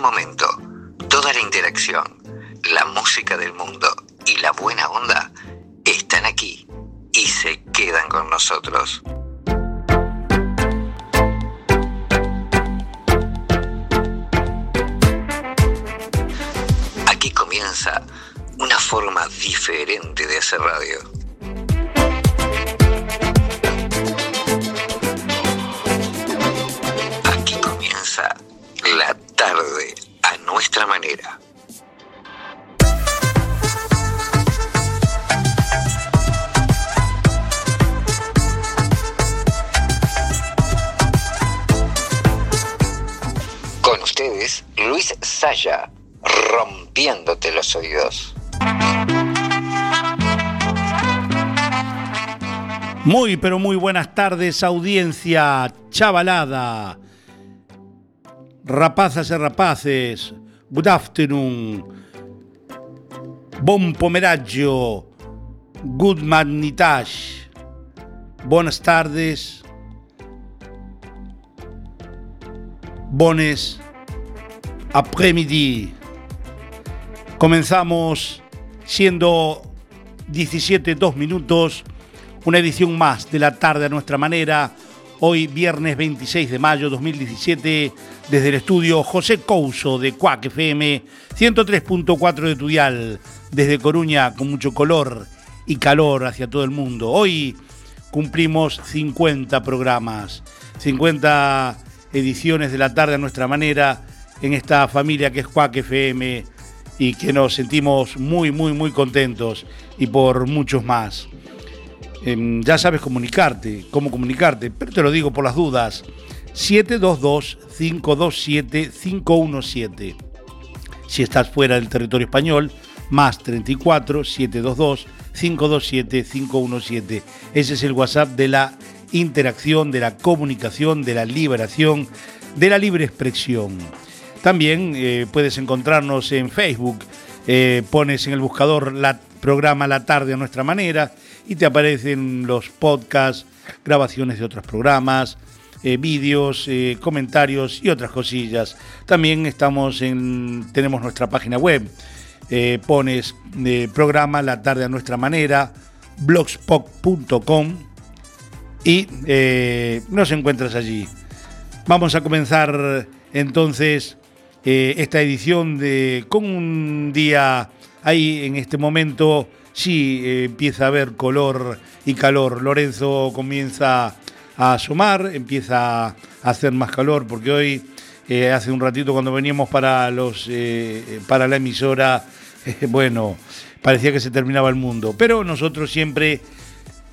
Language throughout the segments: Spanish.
momento, toda la interacción, la música del mundo y la buena onda están aquí y se quedan con nosotros. Aquí comienza una forma diferente de hacer radio. Aquí comienza la tarde a nuestra manera. Con ustedes, Luis Saya, rompiéndote los oídos. Muy, pero muy buenas tardes, audiencia chavalada. Rapazas y rapaces, good afternoon. Bon pomeraggio, good magnitage. Buenas tardes. Bones après-midi. Comenzamos siendo 17, 2 minutos, una edición más de la tarde a nuestra manera. Hoy, viernes 26 de mayo 2017, desde el estudio José Couso de Cuac FM, 103.4 de Tudial, desde Coruña, con mucho color y calor hacia todo el mundo. Hoy cumplimos 50 programas, 50 ediciones de la tarde a nuestra manera en esta familia que es Cuac FM y que nos sentimos muy, muy, muy contentos y por muchos más. Eh, ya sabes comunicarte, cómo comunicarte, pero te lo digo por las dudas. 722-527-517. Si estás fuera del territorio español, más 34 722 527 517. Ese es el WhatsApp de la interacción, de la comunicación, de la liberación, de la libre expresión. También eh, puedes encontrarnos en Facebook, eh, pones en el buscador la programa La tarde a nuestra manera y te aparecen los podcasts, grabaciones de otros programas, eh, vídeos, eh, comentarios y otras cosillas. También estamos en, tenemos nuestra página web. Eh, pones eh, programa La tarde a nuestra manera, blogspot.com y nos encuentras allí. Vamos a comenzar entonces esta edición de con un día ahí en este momento sí eh, empieza a haber color y calor. Lorenzo comienza a asomar, empieza a hacer más calor porque hoy eh, hace un ratito cuando veníamos para los eh, para la emisora eh, bueno parecía que se terminaba el mundo pero nosotros siempre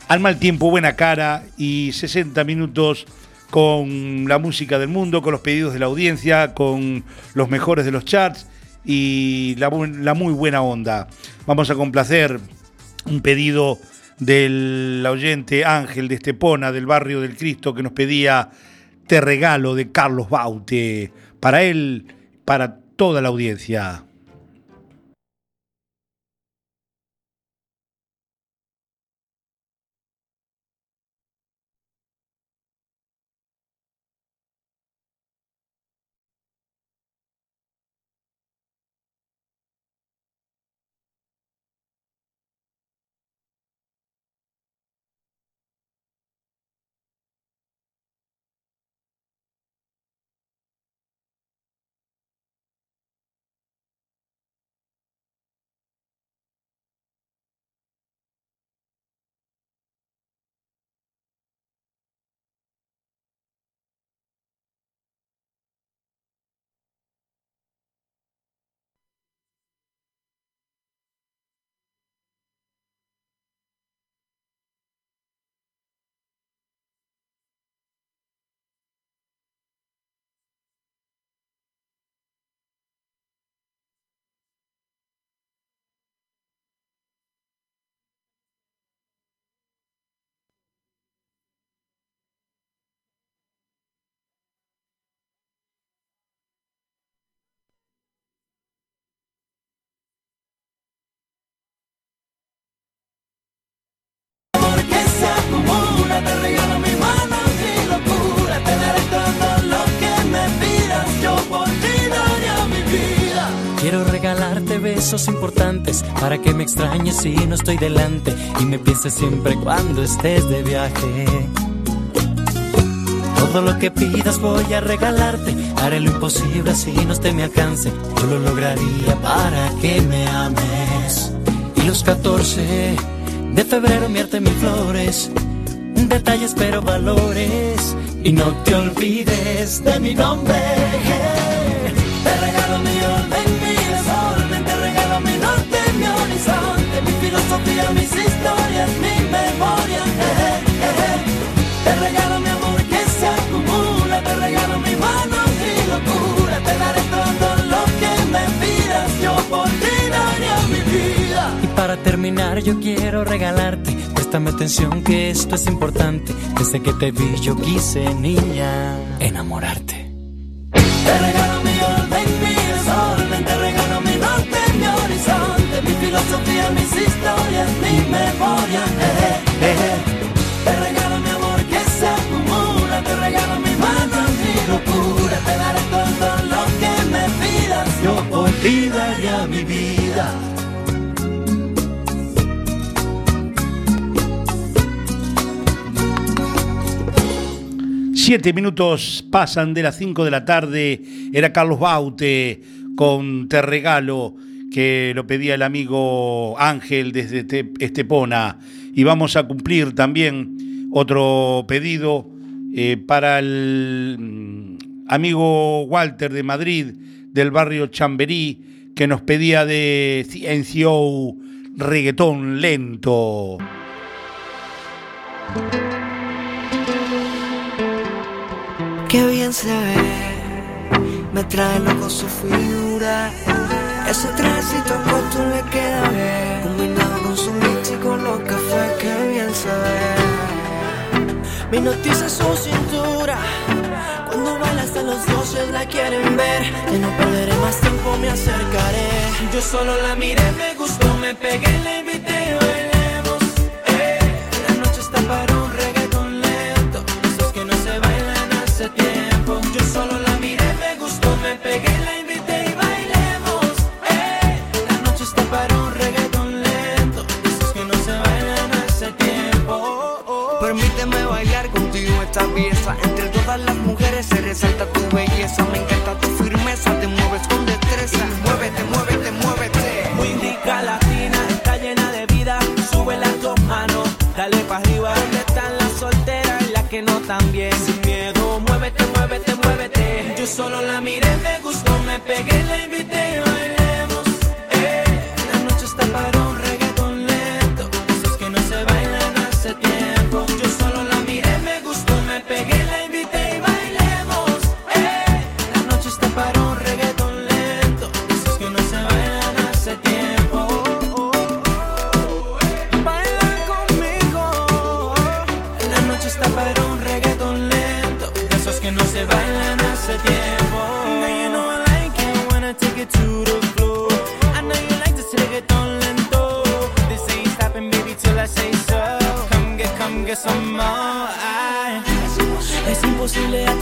al mal tiempo buena cara y 60 minutos con la música del mundo, con los pedidos de la audiencia, con los mejores de los charts y la, la muy buena onda. Vamos a complacer un pedido del oyente Ángel de Estepona, del barrio del Cristo, que nos pedía Te regalo de Carlos Baute, para él, para toda la audiencia. Besos importantes para que me extrañes si no estoy delante y me pienses siempre cuando estés de viaje. Todo lo que pidas voy a regalarte. Haré lo imposible así no esté mi alcance. Yo lo lograría para que me ames. Y los 14 de febrero mierte mis flores. Detalles pero valores. Y no te olvides de mi nombre. Te regalo mi orden, filosofía, mis historias, mi memoria. Te regalo mi amor que se acumula. Te regalo mi mano, mi locura. Te daré todo lo que me pidas. Yo por ti daría mi vida. Y para terminar, yo quiero regalarte. Préstame atención que esto es importante. Desde que te vi, yo quise, niña, enamorarte. Te regalo filosofía, mis historias, mi memoria. eh, eh, eh. Te regalo mi amor que se acumula. Te regalo mi mano, mi locura. Te daré todo lo que me pidas. Yo por daría mi vida. Siete minutos pasan de las cinco de la tarde. Era Carlos Baute con Te Regalo, que lo pedía el amigo Ángel desde Te- Estepona. Y vamos a cumplir también otro pedido eh, para el mm, amigo Walter de Madrid, del barrio Chamberí, que nos pedía de CNCO reggaetón lento. Qué bien se ve, me trae loco su figura. Ese trajecito corto le queda bien, combinado con su con los cafés, qué bien se ve. Mi noticia su cintura, cuando baila hasta los dioses la quieren ver. Ya no perderé más tiempo, me acercaré. Yo solo la miré, me gustó, me pegué, la invité, Entre todas las mujeres se resalta tu belleza. Me encanta tu firmeza, te mueves con destreza. Muévete, muévete, muévete. Muy rica latina, está llena de vida. Sube las dos manos, dale para arriba. ¿Dónde están las solteras y las que no tan bien? Sin miedo, muévete, muévete, muévete. Yo solo la miré, me gustó, me pegué, la invité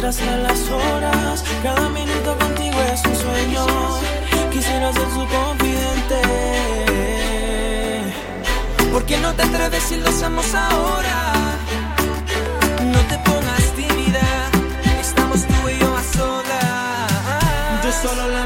atrasar las horas. Cada minuto contigo es un sueño. Quisiera ser su confidente. ¿Por qué no te atreves si lo hacemos ahora? No te pongas tímida. Estamos tú y yo a solas. Yo solo la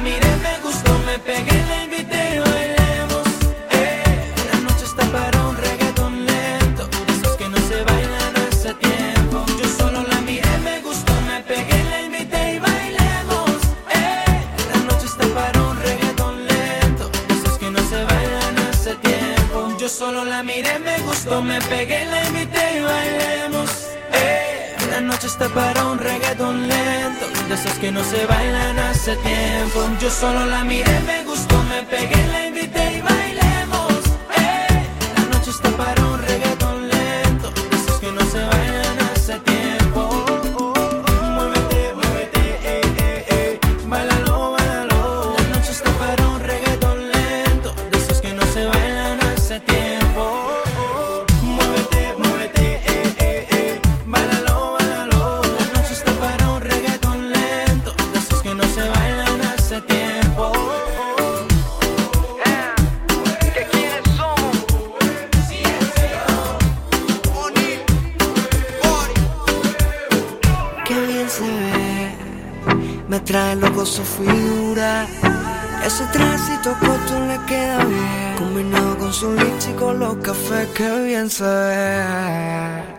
no se bailan hace tiempo. Yo solo la miré, me gustó, me pegué, la invité Qué bien se ve.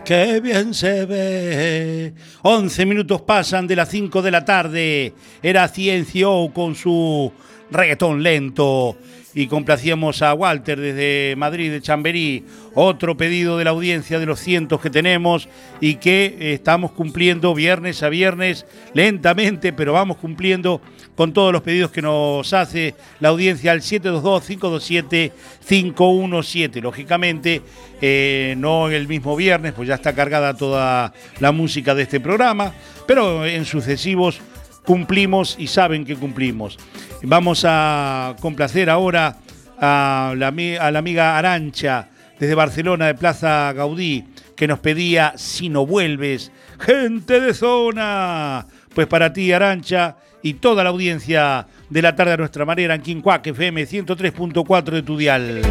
Qué bien se ve. 11 minutos pasan de las 5 de la tarde. Era Ciencio con su reggaetón lento y complacíamos a Walter desde Madrid, de Chamberí. Otro pedido de la audiencia de los cientos que tenemos y que eh, estamos cumpliendo viernes a viernes, lentamente, pero vamos cumpliendo con todos los pedidos que nos hace la audiencia al 722-527-517. Lógicamente, eh, no el mismo viernes, pues ya está cargada toda la música de este programa, pero en sucesivos cumplimos y saben que cumplimos. Vamos a complacer ahora a la, amiga Arancha desde Barcelona de Plaza Gaudí, que nos pedía Si no vuelves, gente de zona. Pues para ti, Arancha, y toda la audiencia de la tarde a nuestra manera en Quincuac FM 103.4 de Tudial.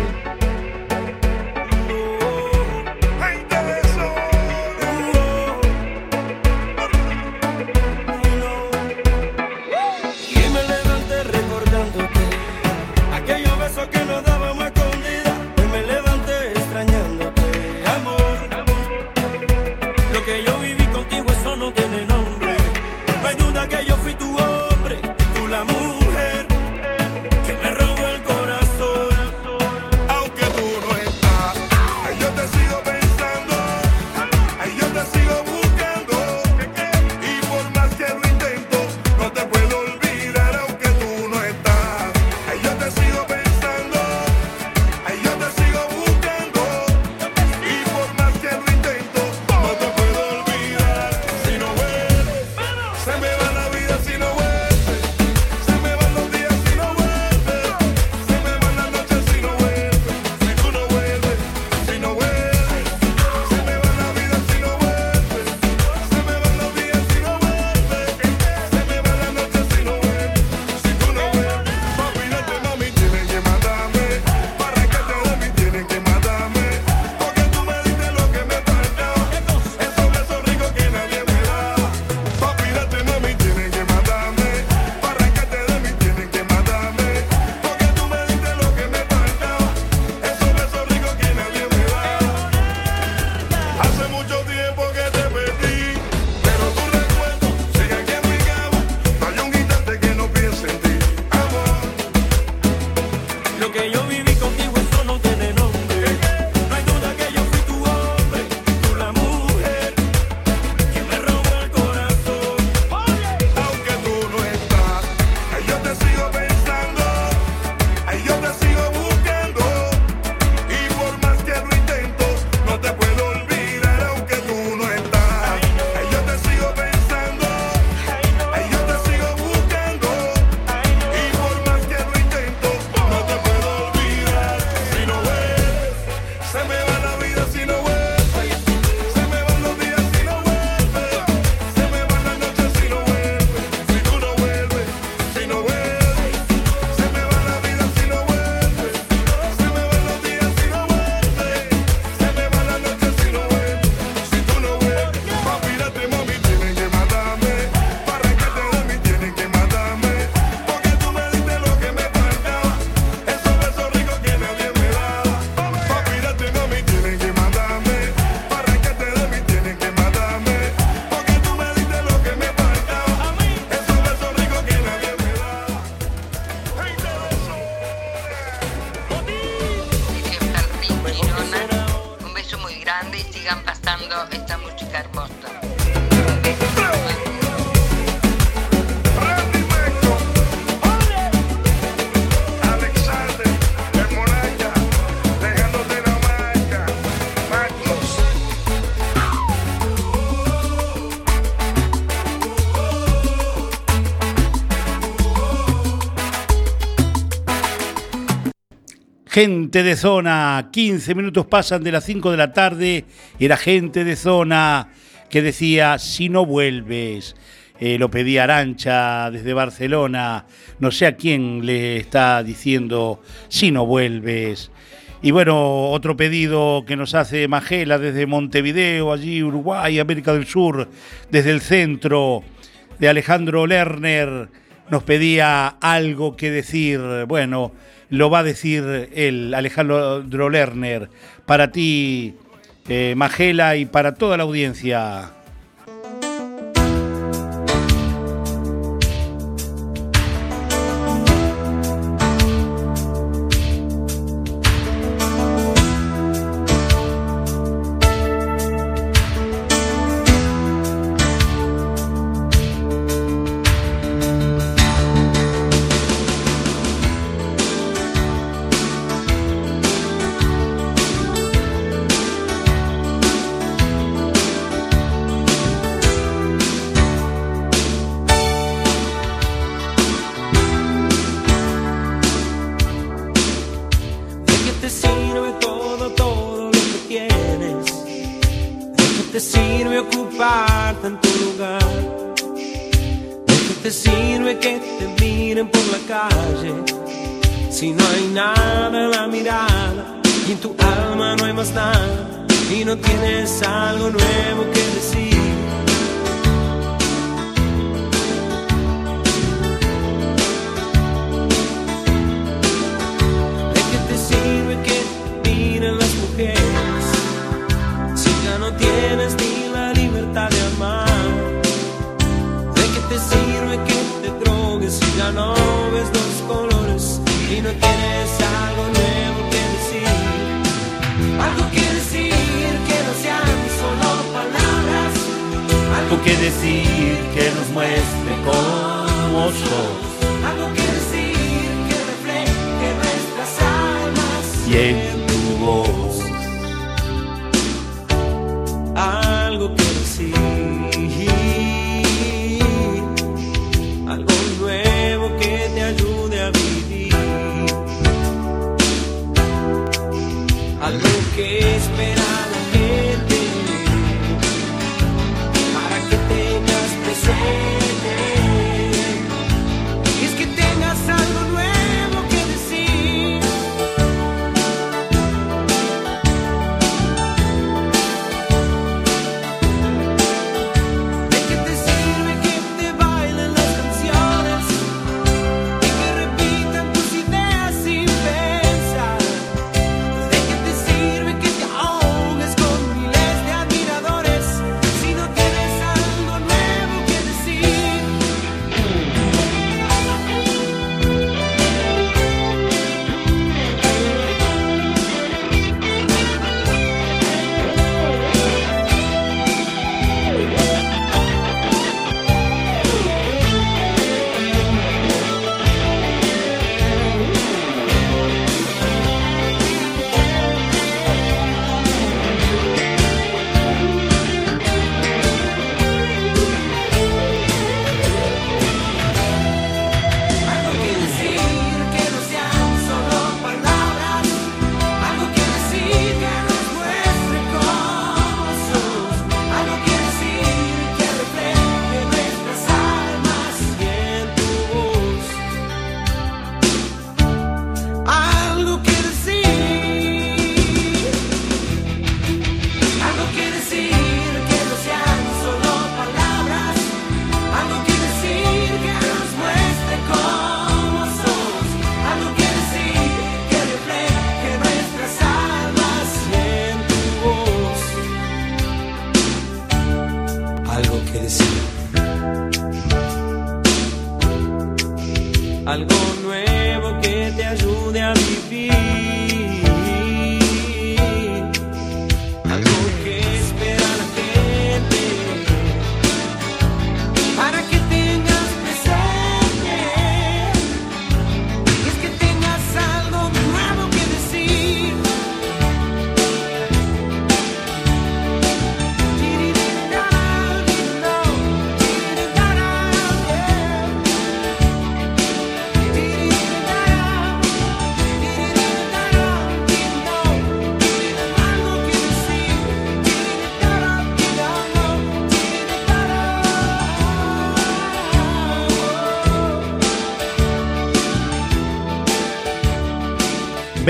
Gente de zona, 15 minutos pasan de las 5 de la tarde y era gente de zona que decía, si no vuelves, eh, lo pedía Arancha desde Barcelona, no sé a quién le está diciendo, si no vuelves. Y bueno, otro pedido que nos hace Magela desde Montevideo, allí Uruguay, América del Sur, desde el centro, de Alejandro Lerner, nos pedía algo que decir. Bueno, lo va a decir él, Alejandro Lerner. Para ti, eh, Magela, y para toda la audiencia. no tienes algo nuevo que decir, algo que decir que no sean solo palabras, algo que decir que nos muestre cómo sos, algo que decir que refleje nuestras almas. Yeah.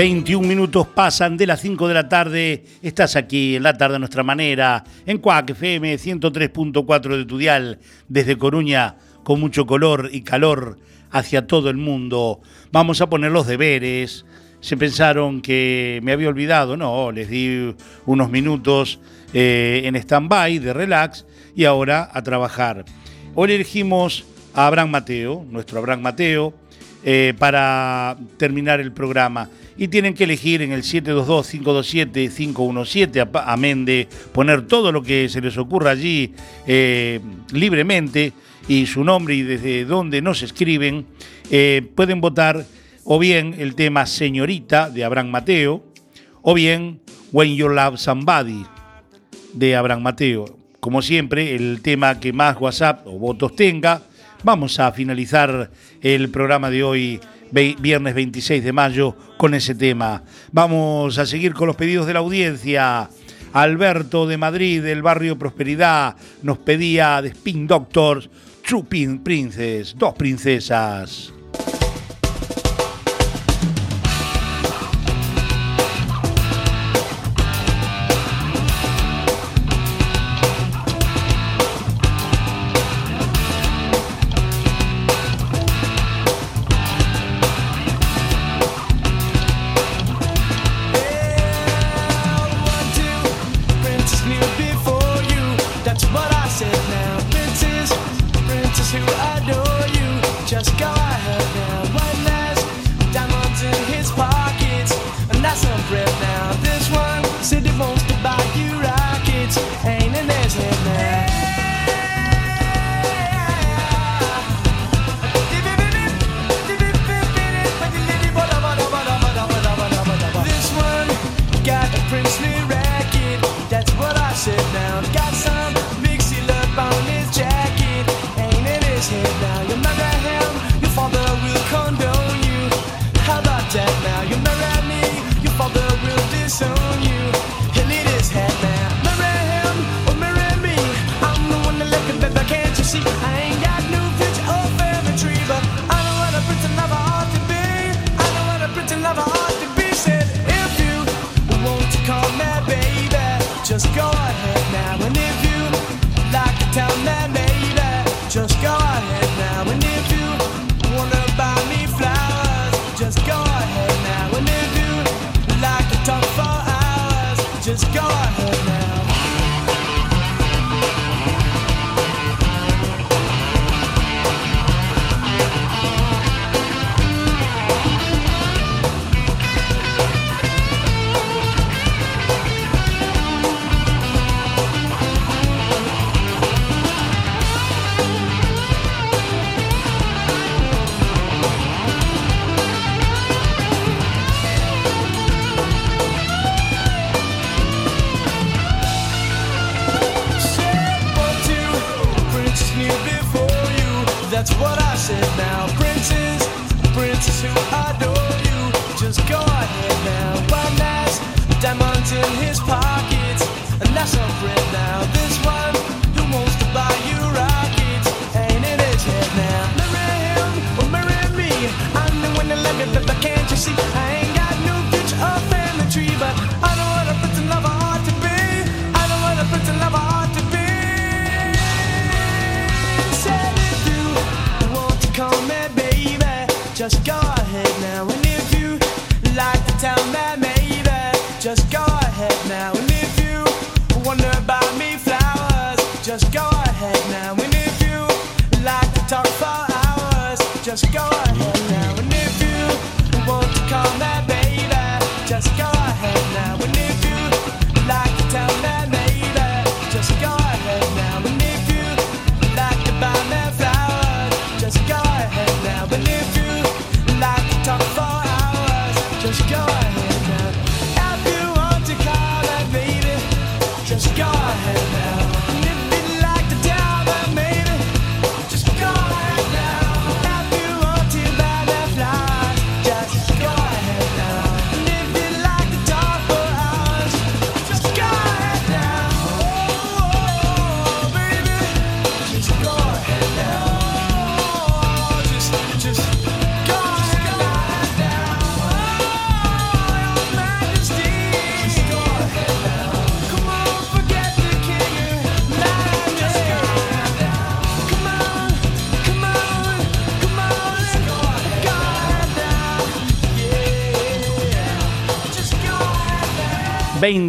21 minutos pasan de las 5 de la tarde. Estás aquí en la tarde a nuestra manera, en Cuac FM 103.4 de Tudial, desde Coruña, con mucho color y calor hacia todo el mundo. Vamos a poner los deberes. Se pensaron que me había olvidado, no, les di unos minutos eh, en stand-by, de relax, y ahora a trabajar. Hoy elegimos a Abraham Mateo, nuestro Abraham Mateo, eh, para terminar el programa. Y tienen que elegir en el 722-527-517, amén de poner todo lo que se les ocurra allí eh, libremente y su nombre y desde dónde nos escriben. Eh, pueden votar o bien el tema Señorita de Abraham Mateo o bien When You Love Somebody de Abraham Mateo. Como siempre, el tema que más WhatsApp o votos tenga Vamos a finalizar el programa de hoy, viernes 26 de mayo, con ese tema. Vamos a seguir con los pedidos de la audiencia. Alberto de Madrid, del barrio Prosperidad, nos pedía de Spin Doctors, True Princess, dos princesas. just go.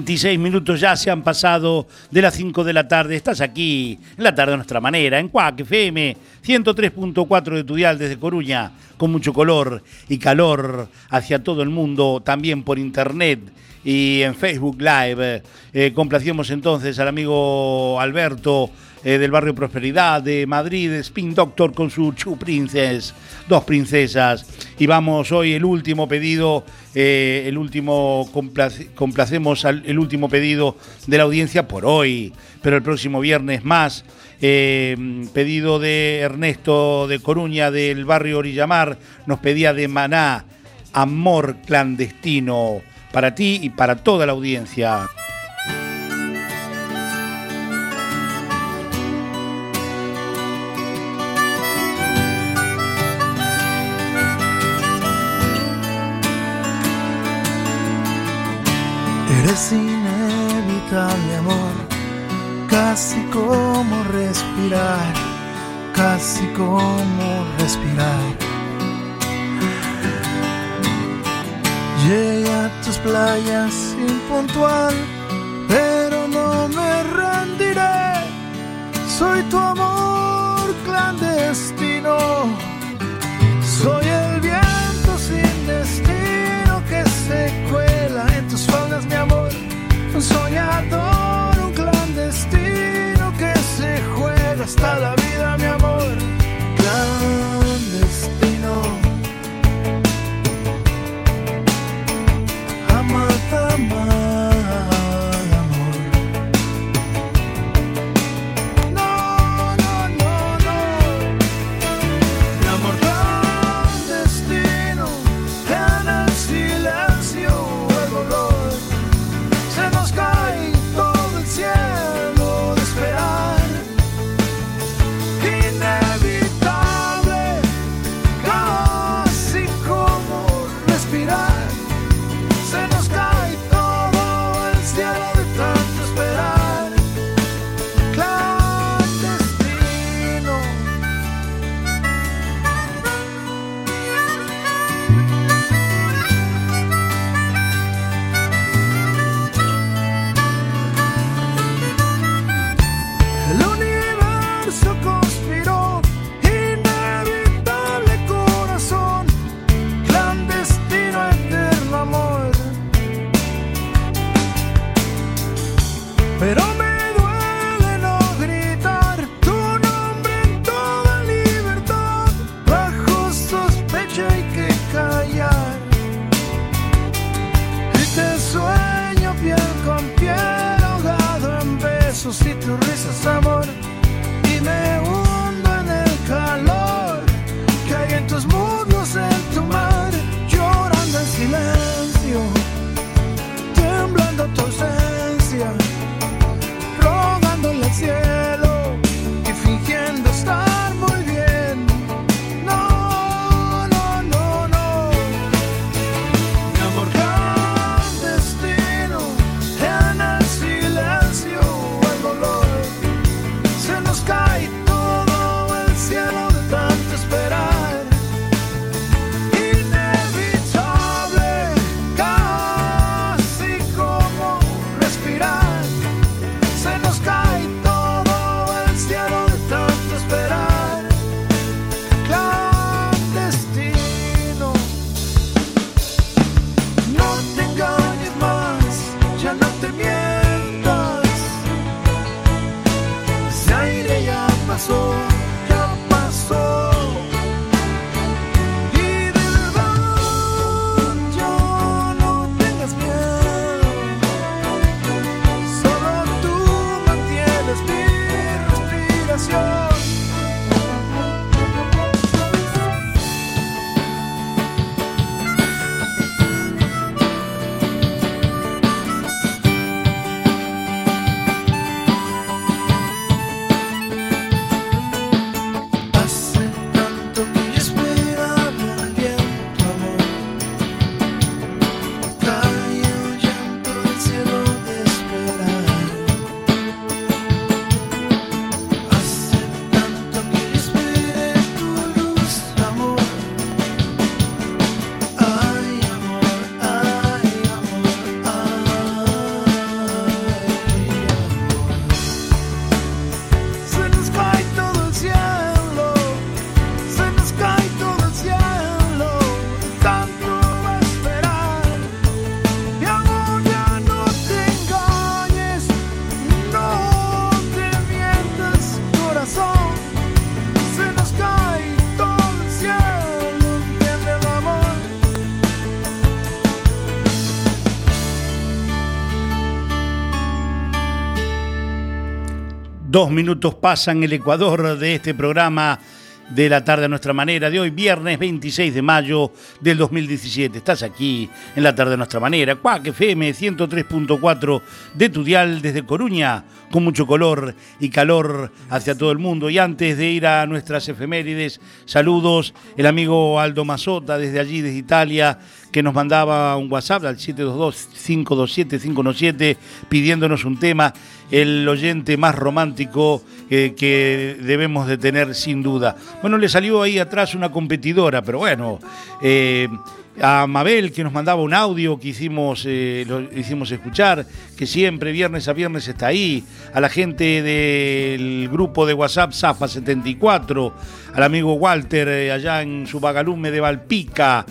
26 minutos ya se han pasado de las 5 de la tarde. Estás aquí en la tarde a nuestra manera, en Cuac FM 103.4 de Tudial desde Coruña, con mucho color y calor hacia todo el mundo, también por internet y en Facebook Live. Eh, complacemos entonces al amigo Alberto eh, del barrio Prosperidad de Madrid, Spin Doctor con su Chu Princess, dos princesas. Y vamos hoy el último pedido, eh, el último, complace- complacemos el último pedido de la audiencia por hoy, pero el próximo viernes más. Eh, pedido de Ernesto de Coruña del barrio Orillamar, nos pedía de Maná, Amor clandestino, para ti y para toda la audiencia. Como respirar, casi como respirar. Llegué a tus playas impuntual, pero no me rendiré. Soy tu amor clandestino. Soy el viento sin destino que se cuela en tus faldas, mi amor. Un soñador, un clandestino hasta la vida, mi amor. Dos minutos pasan el Ecuador de este programa de la tarde a nuestra manera de hoy, viernes 26 de mayo del 2017. Estás aquí en la tarde a nuestra manera, Cuac FM 103.4 de tu dial desde Coruña, con mucho color y calor hacia todo el mundo. Y antes de ir a nuestras efemérides, saludos el amigo Aldo Mazota desde allí, desde Italia, que nos mandaba un WhatsApp al 722-527-517 pidiéndonos un tema, el oyente más romántico eh, que debemos de tener sin duda. Bueno, le salió ahí atrás una competidora, pero bueno, eh, a Mabel que nos mandaba un audio que hicimos, eh, lo hicimos escuchar, que siempre viernes a viernes está ahí, a la gente del grupo de WhatsApp Zafa 74, al amigo Walter allá en su vagalume de Valpica,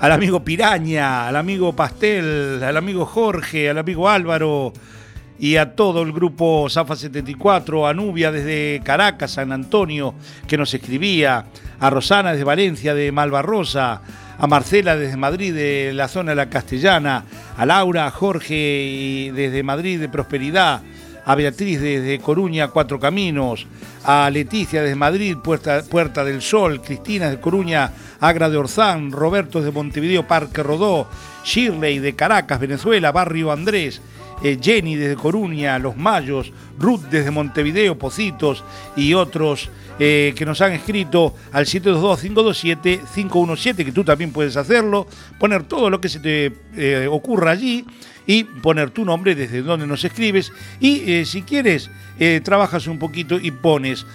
al amigo Piraña, al amigo Pastel, al amigo Jorge, al amigo Álvaro y a todo el grupo Zafa 74, a Nubia desde Caracas, San Antonio, que nos escribía, a Rosana desde Valencia, de Malvarrosa, a Marcela desde Madrid, de la zona de la Castellana, a Laura, a Jorge desde Madrid de Prosperidad, a Beatriz desde Coruña, Cuatro Caminos, a Leticia desde Madrid, Puerta, Puerta del Sol, Cristina de Coruña, Agra de Orzán, Roberto de Montevideo, Parque Rodó, Shirley de Caracas, Venezuela, Barrio Andrés, eh, Jenny desde Coruña, Los Mayos, Ruth desde Montevideo, Pocitos y otros eh, que nos han escrito al 722-527-517, que tú también puedes hacerlo, poner todo lo que se te eh, ocurra allí y poner tu nombre desde donde nos escribes. Y si quieres trabajas un poquito y pones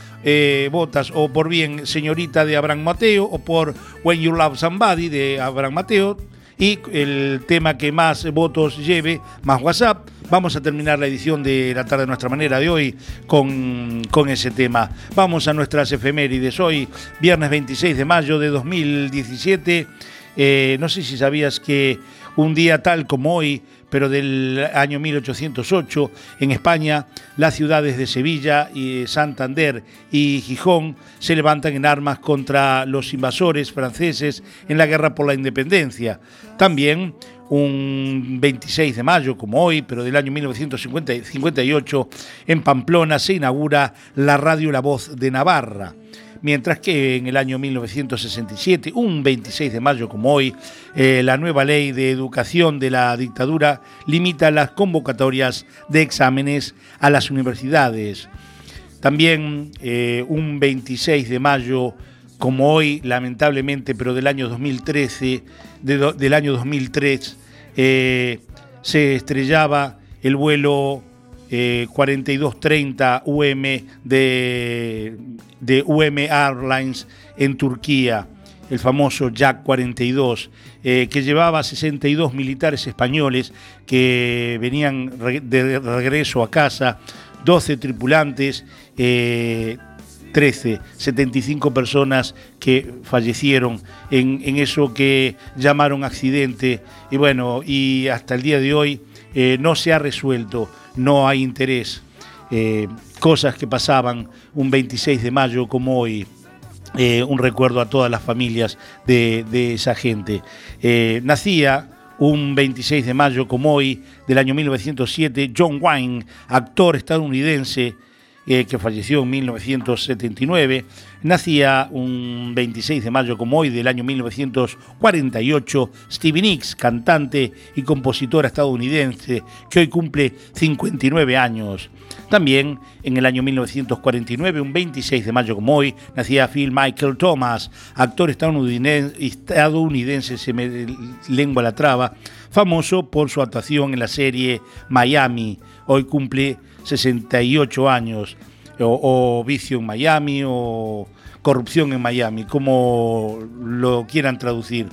votas o por bien señorita de Abraham Mateo o por When You Love Somebody de Abraham Mateo y el tema que más votos lleve, más WhatsApp. Vamos a terminar la edición de la tarde de nuestra manera de hoy con, con ese tema. Vamos a nuestras efemérides. Hoy, viernes 26 de mayo de 2017. Eh, no sé si sabías que un día tal como hoy, pero del año 1808, en España, las ciudades de Sevilla, y Santander y Gijón se levantan en armas contra los invasores franceses en la guerra por la independencia. También un 26 de mayo, como hoy, pero del año 1958, en Pamplona se inaugura la radio La Voz de Navarra mientras que en el año 1967, un 26 de mayo como hoy, eh, la nueva ley de educación de la dictadura limita las convocatorias de exámenes a las universidades. También eh, un 26 de mayo como hoy, lamentablemente, pero del año 2013, de do- del año 2003, eh, se estrellaba el vuelo eh, 4230 UM de, de UM Airlines en Turquía, el famoso Jack 42, eh, que llevaba 62 militares españoles que venían de regreso a casa, 12 tripulantes, eh, 13, 75 personas que fallecieron en eso que llamaron accidente. Y bueno, y hasta el día de hoy eh, no se ha resuelto, no hay interés. Eh, cosas que pasaban un 26 de mayo como hoy. eh, un recuerdo a todas las familias de, de esa gente. Nacía un 26 de mayo como hoy del año 1907 John Wayne, actor estadounidense eh, que falleció en 1979. Nacía un 26 de mayo como hoy del año 1948 Stevie Nicks, cantante y compositora estadounidense que hoy cumple 59 años. También en el año 1949, un 26 de mayo como hoy, nacía Phil Michael Thomas, actor estadounidense, estadounidense se me lengua la traba, famoso por su actuación en la serie Miami. Hoy cumple 68 años, o, Vicio en Miami, o Corrupción en Miami, como lo quieran traducir.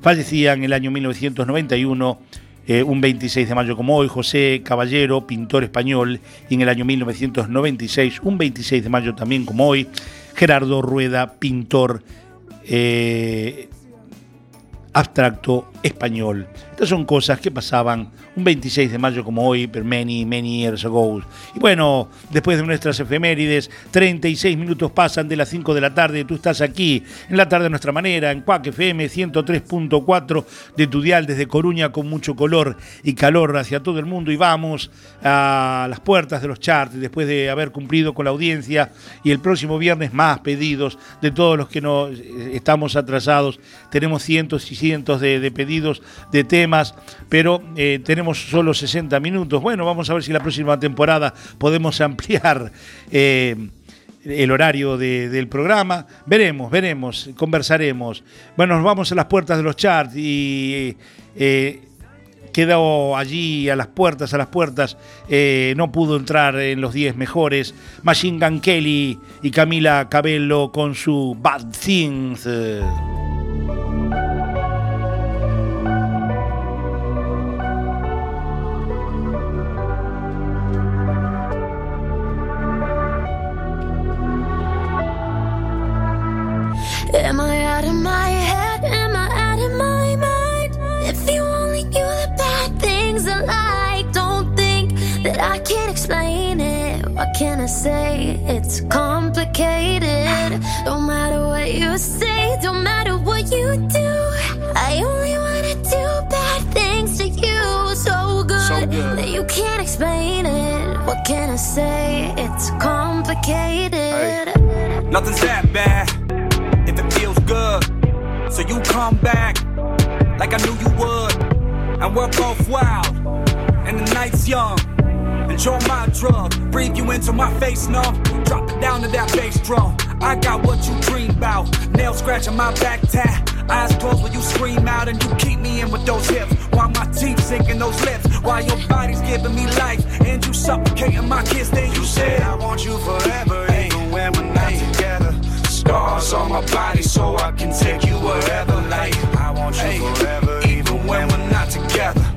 Fallecía en el año 1991, eh, un 26 de mayo como hoy, José Caballero, pintor español, y en el año 1996, un 26 de mayo también como hoy, Gerardo Rueda, pintor eh, abstracto español. Estas son cosas que pasaban un 26 de mayo como hoy, pero many, many years ago. Y bueno, después de nuestras efemérides, 36 minutos pasan de las 5 de la tarde. Tú estás aquí en la tarde a nuestra manera, en Cuac FM 103.4 de tu dial desde Coruña con mucho color y calor hacia todo el mundo. Y vamos a las puertas de los charts después de haber cumplido con la audiencia. Y el próximo viernes más pedidos de todos los que no eh, estamos atrasados. Tenemos cientos y cientos de, de pedidos de temas, pero eh, tenemos solo 60 minutos. Bueno, vamos a ver si la próxima temporada podemos ampliar. eh, el horario de- del programa. Veremos, veremos, conversaremos. Bueno, nos vamos a las puertas de los charts y eh, quedó allí a las puertas, a las puertas. eh, no pudo entrar en los 10 mejores. Machine Gun Kelly y Camila Cabello con su Bad Things. Say? It's complicated. Don't matter what you say, don't matter what you do. I only wanna do bad things to you. So good, So good. that you can't explain it. What can I say? It's complicated. Nothing's that bad if it feels good. So you come back like I knew you would. And we're both wild, and the night's young. Enjoy my drug, breathe you into my face, no. Drop it down to that bass drum. I got what you dream about. Nail scratching my back tat. Eyes closed when you scream out and you keep me in with those hips. While my teeth sink in those lips. While your body's giving me life. And you suffocating my kiss. Then you said, I want you forever, even when we're not together. Scars on my body so I can take you wherever. Like, I want you forever, even when we're not together.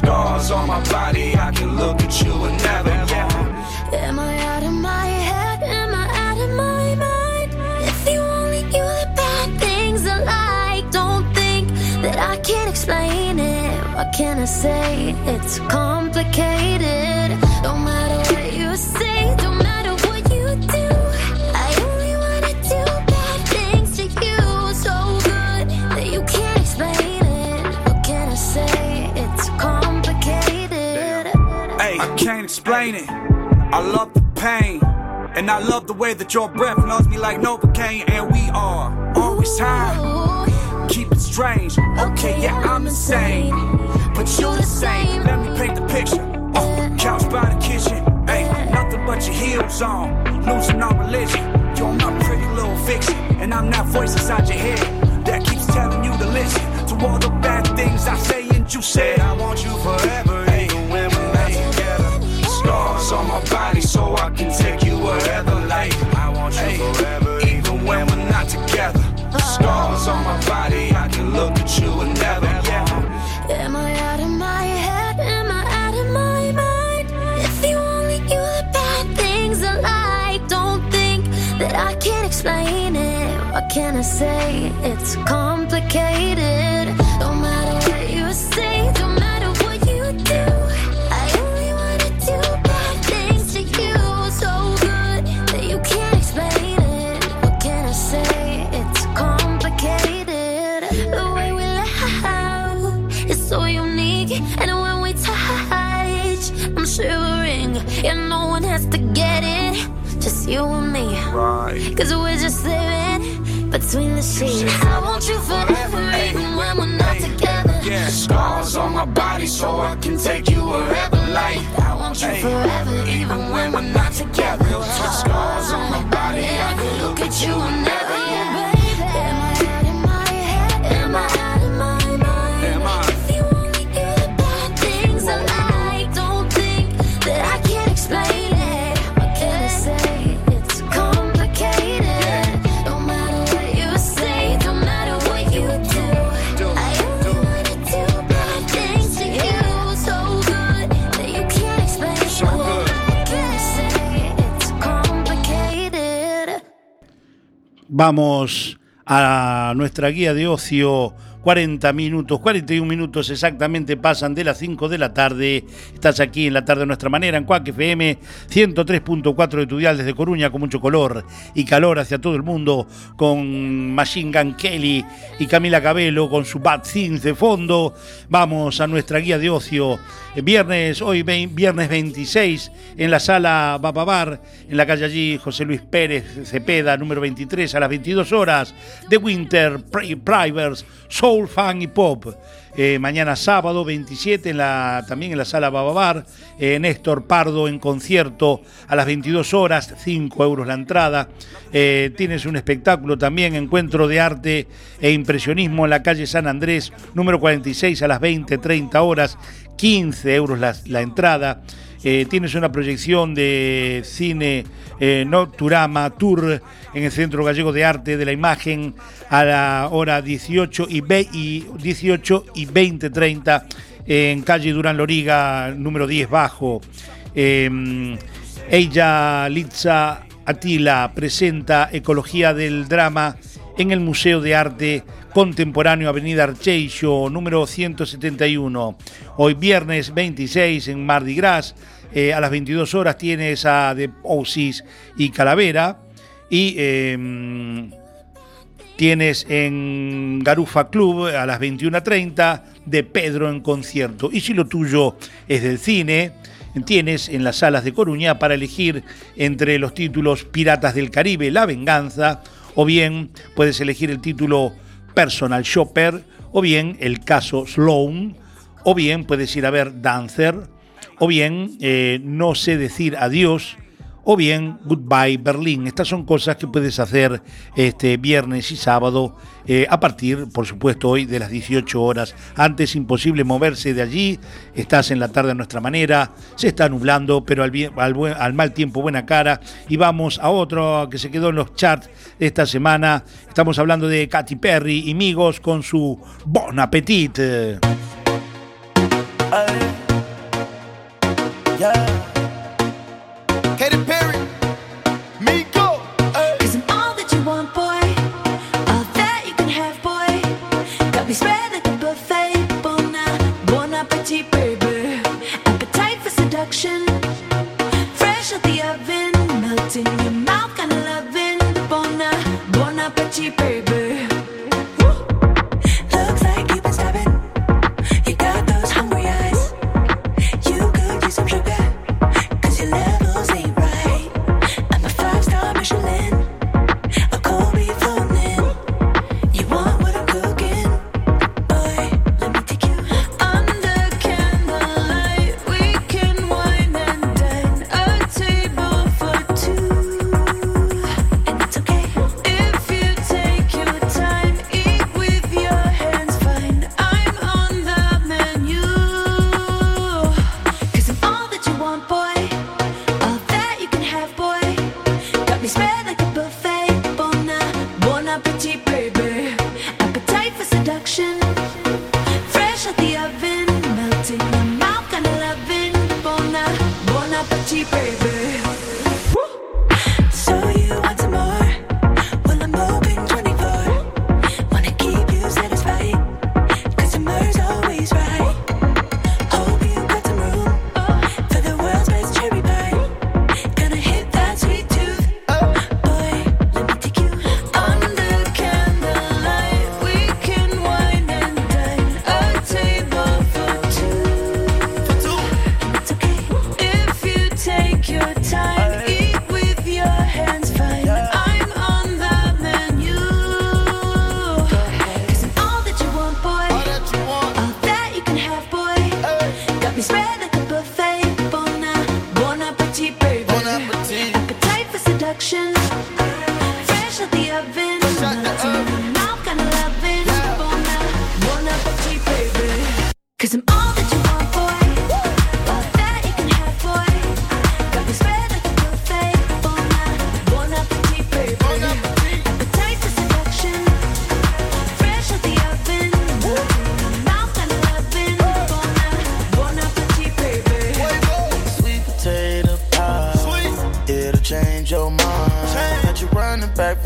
Scars on my body, I can look at you and never. Yeah. Am I out of my head? Am I out of my mind? If you only knew the bad things I like, don't think that I can't explain it. What can I say? It's complicated. Don't matter what you say, explain it. I love the pain. And I love the way that your breath knows me like Novocaine. And we are always high. Keep it strange. Okay, yeah, I'm insane. But you're the same. Let me paint the picture. Oh, couch by the kitchen. Hey, nothing but your heels on. Losing all religion. You're my pretty little fiction. And I'm that voice inside your head that keeps telling you to listen to all the bad things I say and you said. I want you forever, Scars on my body so I can take you wherever. Like, I want you forever, even when we're not together. Scars on my body, I can look at you and never. Yeah. Am I out of my head? Am I out of my mind? If you only knew the bad things I like, don't think that I can't explain it. What can I say? It's complicated. Don't matter what you say, Right. Cause we're just living between the sheets. I want you forever, even when we're not together. Yeah, scars on my body so I can take you wherever. Like, I want you forever, even when we're not together. Scars on my body, I can Vamos a nuestra guía de ocio 40 minutos, 41 minutos exactamente pasan de las 5 de la tarde. Estás aquí en la tarde de nuestra manera, en Cuac FM 103.4 de tu dial desde Coruña, con mucho color y calor hacia todo el mundo, con Machine Gun Kelly y Camila Cabello con su Bad Things de fondo. Vamos a nuestra guía de ocio. Viernes, hoy viernes 26, en la sala Bababar, en la calle allí José Luis Pérez Cepeda, número 23, a las 22 horas, The Winter Pri- Privers, Fun y Pop. Eh, mañana sábado 27 en la, también en la sala Bababar, eh, Néstor Pardo en concierto a las 22 horas, 5 euros la entrada. Eh, tienes un espectáculo también, encuentro de arte e impresionismo en la calle San Andrés, número 46 a las 20, 30 horas, 15 euros la, la entrada. Eh, tienes una proyección de cine eh, Nocturama Tour en el Centro Gallego de Arte de la Imagen a la hora 18 y, ve- y 18 y 20, 30 en calle Durán Loriga, número 10 bajo. Ella, Litza Atila, presenta Ecología del Drama en el Museo de Arte Contemporáneo Avenida Archeixo, número 171. Hoy viernes 26 en Mardi Gras, eh, a las 22 horas tienes a The Oasis y Calavera. Y eh, tienes en Garufa Club a las 21.30 de Pedro en concierto. Y si lo tuyo es del cine, tienes en las salas de Coruña para elegir entre los títulos Piratas del Caribe, La Venganza, o bien puedes elegir el título Personal Shopper, o bien el caso Sloan, o bien puedes ir a ver Dancer, o bien eh, No sé decir adiós, o bien Goodbye Berlín. Estas son cosas que puedes hacer este viernes y sábado eh, a partir, por supuesto, hoy de las 18 horas. Antes imposible moverse de allí, estás en la tarde a nuestra manera, se está nublando, pero al, bien- al buen- al mal tiempo buena cara. Y vamos a otro que se quedó en los charts de esta semana. Estamos hablando de Katy Perry y Migos con su Bon Appetit. Bon appetit,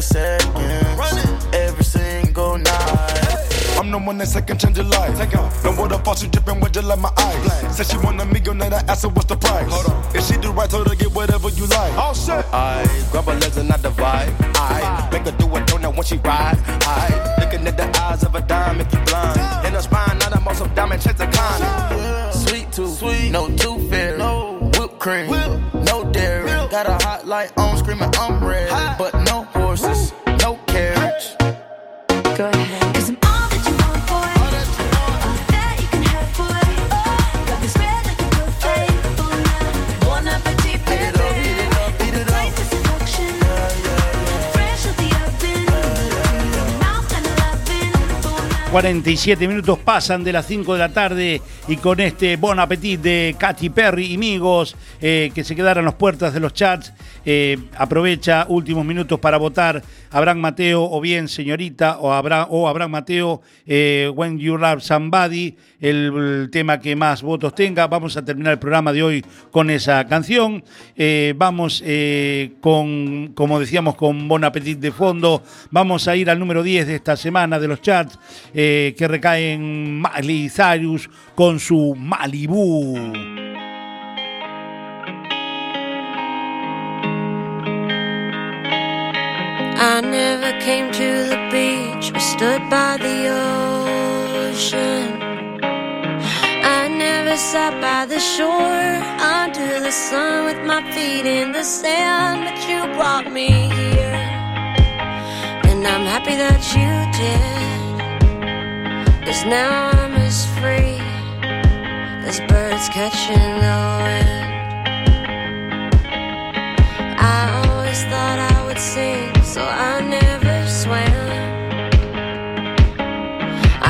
seconds. Every single night. I'm the one that second change your life. No off. Know the she dripping with just like my eyes. Black. Said she want a meal, now I ask her what's the price. Hold on. If she do right, told her get whatever you like. All shit. I grab her legs and I divide. I make her do a donut when she ride. I looking at the eyes of a dime, if you blind. In her spine, now the most of diamond checks the climb. Sweet tooth, sweet, no tooth fair. no whipped cream, Whip. no dairy. Got a hot light on, screaming I'm red, hot. but 47 minutos pasan de las 5 de la tarde y con este bon appetit de Katy Perry y amigos eh, que se quedaron las puertas de los chats, eh, aprovecha últimos minutos para votar Abraham Mateo o bien señorita o Abraham, o Abraham Mateo eh, When You Love Somebody, el, tema que más votos tenga. Vamos a terminar el programa de hoy con esa canción. Eh, vamos con, como decíamos, con Bon Appetit de fondo. Vamos a ir al número 10 de esta semana de los chats que recae en Miley Cyrus con su Malibu. I never came to the beach or stood by the ocean. I never sat by the shore under the sun with my feet in the sand, but you brought me here. And I'm happy that you did. Cause now I'm as free as birds catching the wind. I always thought I would sing, so I never swam.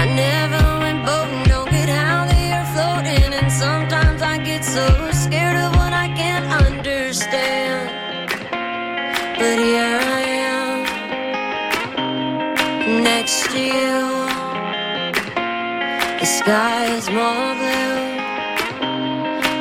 I never went boating, don't get how they are floating, and sometimes I get so scared of what I can't understand. But here I am, next to you. The sky is more blue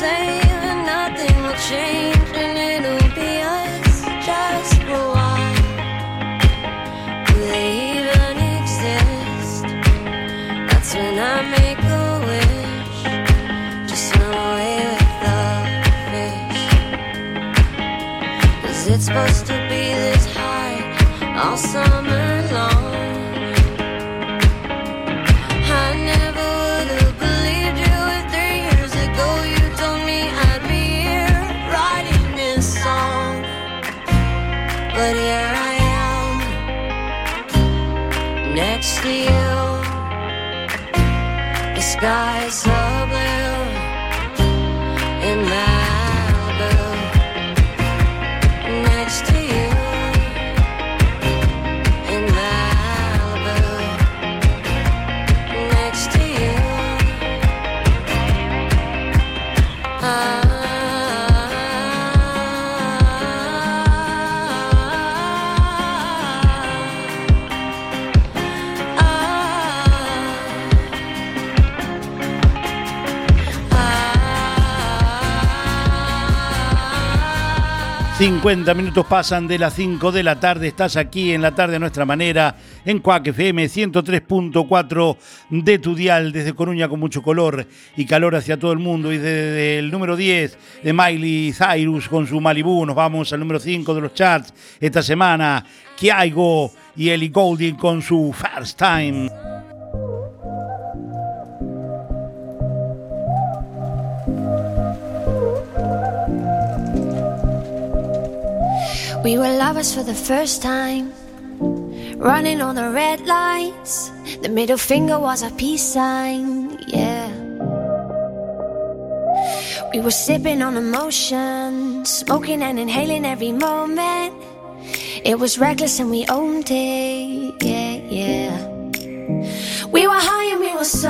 same nothing will change and it'll be us just for a while. Do they even exist? That's when I make a wish. Just swim away with the fish. Is it supposed to be this high all The 50 minutos pasan de las 5 de la tarde. Estás aquí en la tarde a nuestra manera, en Cuac FM 103.4 de tu dial, desde Coruña con mucho color y calor hacia todo el mundo. Y desde el número 10 de Miley Cyrus con su Malibu, nos vamos al número 5 de los charts esta semana. Kiaigo y Ellie Goulding con su First Time. We were lovers for the first time, running on the red lights. The middle finger was a peace sign, yeah. We were sipping on emotion, smoking and inhaling every moment. It was reckless and we owned it, yeah, yeah. We were high and we were sober.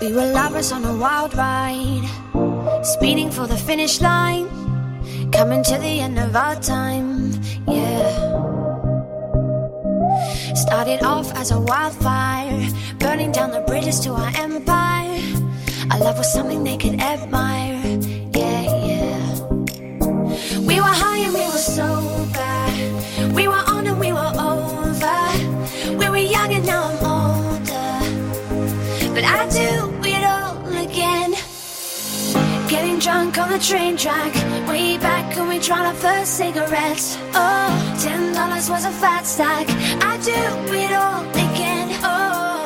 We were lovers on a wild ride, speeding for the finish line, coming to the end of our time, yeah. Started off as a wildfire, burning down the bridges to our empire. Our love was something they could admire, drunk on the train track. Way back when we tried our first cigarettes. Oh, ten dollars was a fat stack. I do it all again. Oh,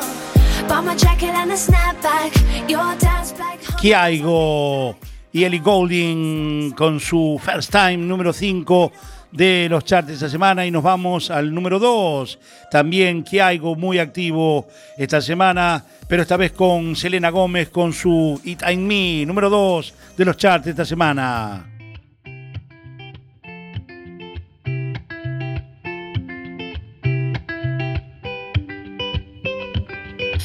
bought my jacket and a snapback. Your dad's black. Kiaigo y Ellie Goulding con su First Time número 5 de los charts esta semana y nos vamos al número 2. También Kiaigo muy activo esta semana, pero esta vez con Selena Gómez con su It Ain't Me, número 2 de los charts esta semana.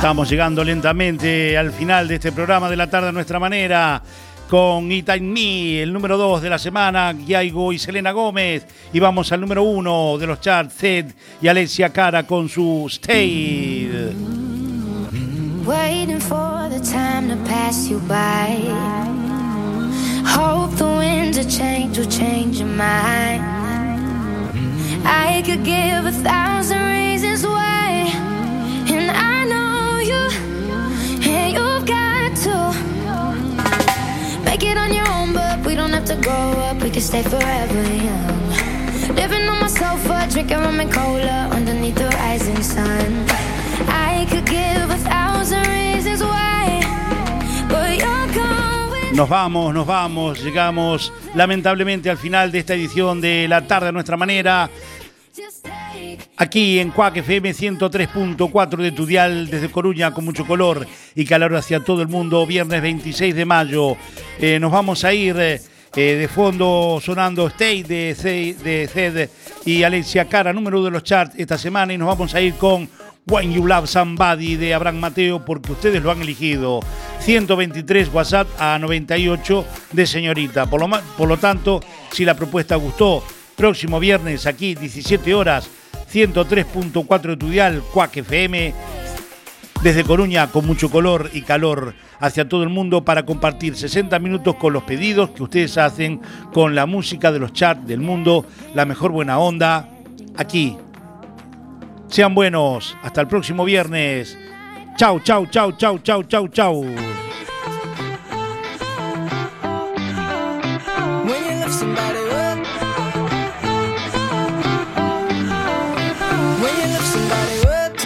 Estamos llegando lentamente al final de este programa de la tarde a nuestra manera con It Ain't Me, el número 2 de la semana, Yaigo y Selena Gómez. Y vamos al número 1 de los charts, Zed y Alexia Cara con su Stay. Waiting for the time to pass you by. Hope the winds of change will change your mind. I could give a thousand reasons we stay forever. Living on my sofa, drinking cola underneath the rising sun. I could give reasons why, but you're. Nos vamos, nos vamos, llegamos lamentablemente al final de esta edición de La Tarde a Nuestra Manera. Aquí en Cuac FM 103.4 de tu dial desde Coruña con mucho color y calor hacia todo el mundo. Viernes 26 de mayo. Eh, nos vamos a ir eh, eh, de fondo sonando Stay de, C- de Zed y Alexia Cara, número uno de los charts esta semana. Y nos vamos a ir con When You Love Somebody de Abraham Mateo porque ustedes lo han elegido. 123 WhatsApp a 98 de señorita. Por lo, por lo tanto, si la propuesta gustó, próximo viernes aquí 17 horas 103.4 de tu dial, Cuac FM, desde Coruña con mucho color y calor hacia todo el mundo para compartir 60 minutos con los pedidos que ustedes hacen, con la música de los charts del mundo, la mejor buena onda, aquí. Sean buenos, hasta el próximo viernes. Chau, chau, chau, chau, chau, chau, chau.